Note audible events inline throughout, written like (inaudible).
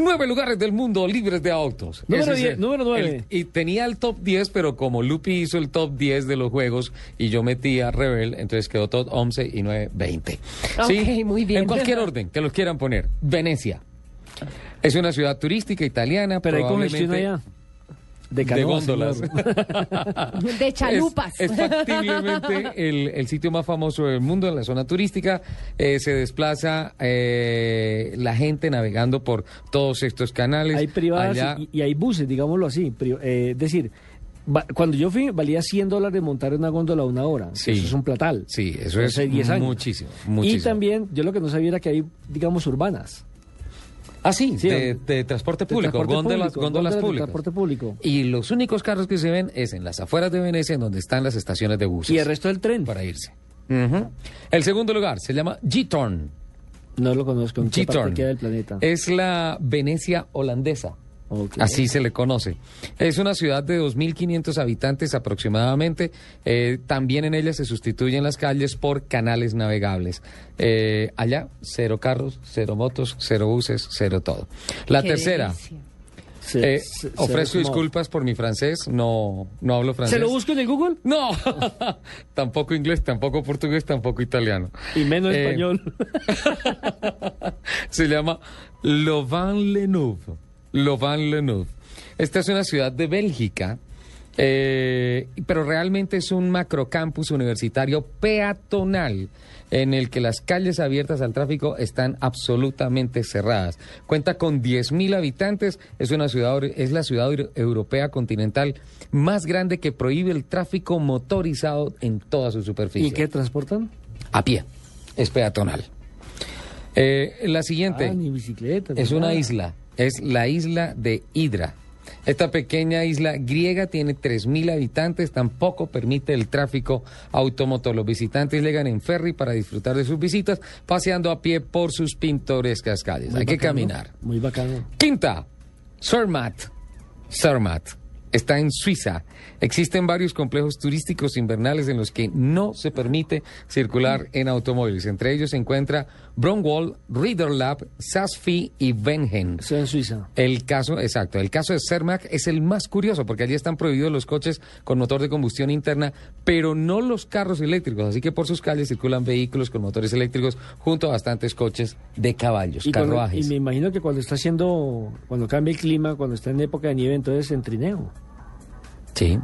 Nueve lugares del mundo libres de autos. Número Ese es 10, el- número nueve. el- y tenía el top 10, pero como Lupi hizo el top 10 de los juegos y yo metí a Rebel, entonces quedó top 11 y 9, 20. Ok, muy bien. En cualquier orden que los quieran poner. Venecia. Es una ciudad turística italiana. Pero hay congestión allá. De, góndolas. De chalupas. Es, es factiblemente el, el sitio más famoso del mundo en la zona turística. Eh, se desplaza eh, la gente navegando por todos estos canales. hay privadas Allá- y, y hay buses, digámoslo así. eh, es decir, va- cuando yo fui, valía 100 dólares montar una góndola una hora. Sí. Eso es un platal. Sí, eso es Hace 10 años. muchísimo, muchísimo. Y también, yo lo que no sabía era que hay, digamos, urbanas. Ah, sí, Sí, de, transporte público, transporte góndolas, público, góndolas góndolas de públicas. transporte público. Y los únicos carros que se ven es en las afueras de Venecia, en donde están las estaciones de buses. Y el resto del tren. Para irse. El segundo lugar se llama Gitorn. No lo conozco. ¿En qué parte Gitorn. queda del planeta? Es la Venecia holandesa. Así se le conoce. Es una ciudad de 2.500 habitantes aproximadamente. Eh, también en ella se sustituyen las calles por canales navegables. Eh, allá, cero carros, cero motos, cero buses, cero todo. La tercera, Se- eh, se- se ofrezco disculpas por mi francés, no, no hablo francés. ¿Se lo busco en el Google? No, (laughs) tampoco inglés, tampoco portugués, tampoco italiano. Y menos Eh, español. (laughs) se llama Louvain-le-Neuve. Louvain-le-Neuve. Esta es una ciudad de Bélgica, eh, pero realmente es un macrocampus universitario peatonal en el que las calles abiertas al tráfico están absolutamente cerradas. Cuenta con 10.000 habitantes, es, una ciudad, es la ciudad euro- europea continental más grande que prohíbe el tráfico motorizado en toda su superficie. ¿Y qué transportan? A pie, es peatonal. Eh, la siguiente Ah, bicicleta. es una isla, es la isla de Hidra. Esta pequeña isla griega tiene 3.000 habitantes, tampoco permite el tráfico automotor. Los visitantes llegan en ferry para disfrutar de sus visitas, paseando a pie por sus pintorescas calles. Muy Hay que caminar. Muy bacano. Quinta, Zermatt. Zermatt. Está en Suiza. Existen varios complejos turísticos invernales en los que no se permite circular en automóviles. Entre ellos se encuentra Bromwall, Riederlab, Sassfi y Wengen. Estoy en Suiza. El caso, exacto, el caso de Cermac es el más curioso porque allí están prohibidos los coches con motor de combustión interna, pero no los carros eléctricos, así que por sus calles circulan vehículos con motores eléctricos junto a bastantes coches de caballos, Y, cuando- carruajes. y me imagino que cuando está haciendo, cuando cambia el clima, cuando está en época de nieve, entonces en trineo. Sí.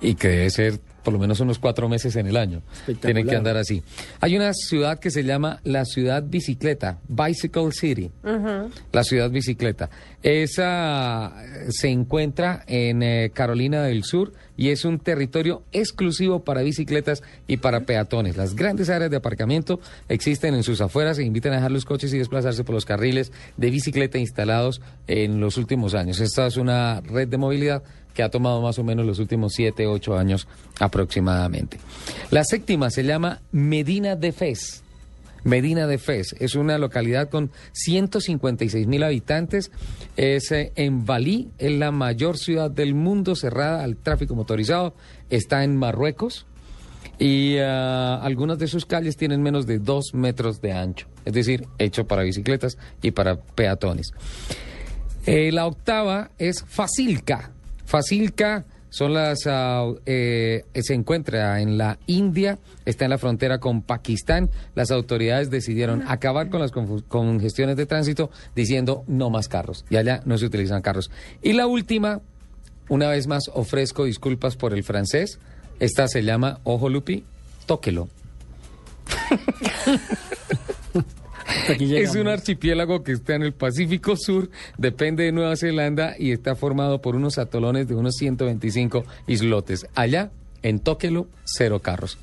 Y que debe ser por lo menos unos cuatro meses en el año. Tienen que andar así. Hay una ciudad que se llama la ciudad bicicleta, Bicycle City. La ciudad bicicleta. Esa eh, se encuentra en eh, Carolina del Sur y es un territorio exclusivo para bicicletas y para peatones. Las grandes áreas de aparcamiento existen en sus afueras e invitan a dejar los coches y desplazarse por los carriles de bicicleta instalados en los últimos años. Esta es una red de movilidad que ha tomado más o menos los últimos 7, 8 años aproximadamente. La séptima se llama Medina de Fez. Medina de Fez es una localidad con 156 mil habitantes. Es eh, en Balí, es la mayor ciudad del mundo cerrada al tráfico motorizado. Está en Marruecos y ah, algunas de sus calles tienen menos de dos metros de ancho, es decir, hecho para bicicletas y para peatones. Eh, la octava es Facilca. Facilca son las ah, eh, se encuentra en la India, está en la frontera con Pakistán. Las autoridades decidieron acabar con las congestiones de tránsito diciendo no más carros. Y allá no se utilizan carros. Y la última, una vez más ofrezco disculpas por el francés. Esta se llama Ojo Lupi, tóquelo. (laughs) Hasta aquí Es un archipiélago que está en el Pacífico Sur, depende de Nueva Zelanda y está formado por unos atolones de unos 125 islotes. Allá, en Tóquelo, cero carros.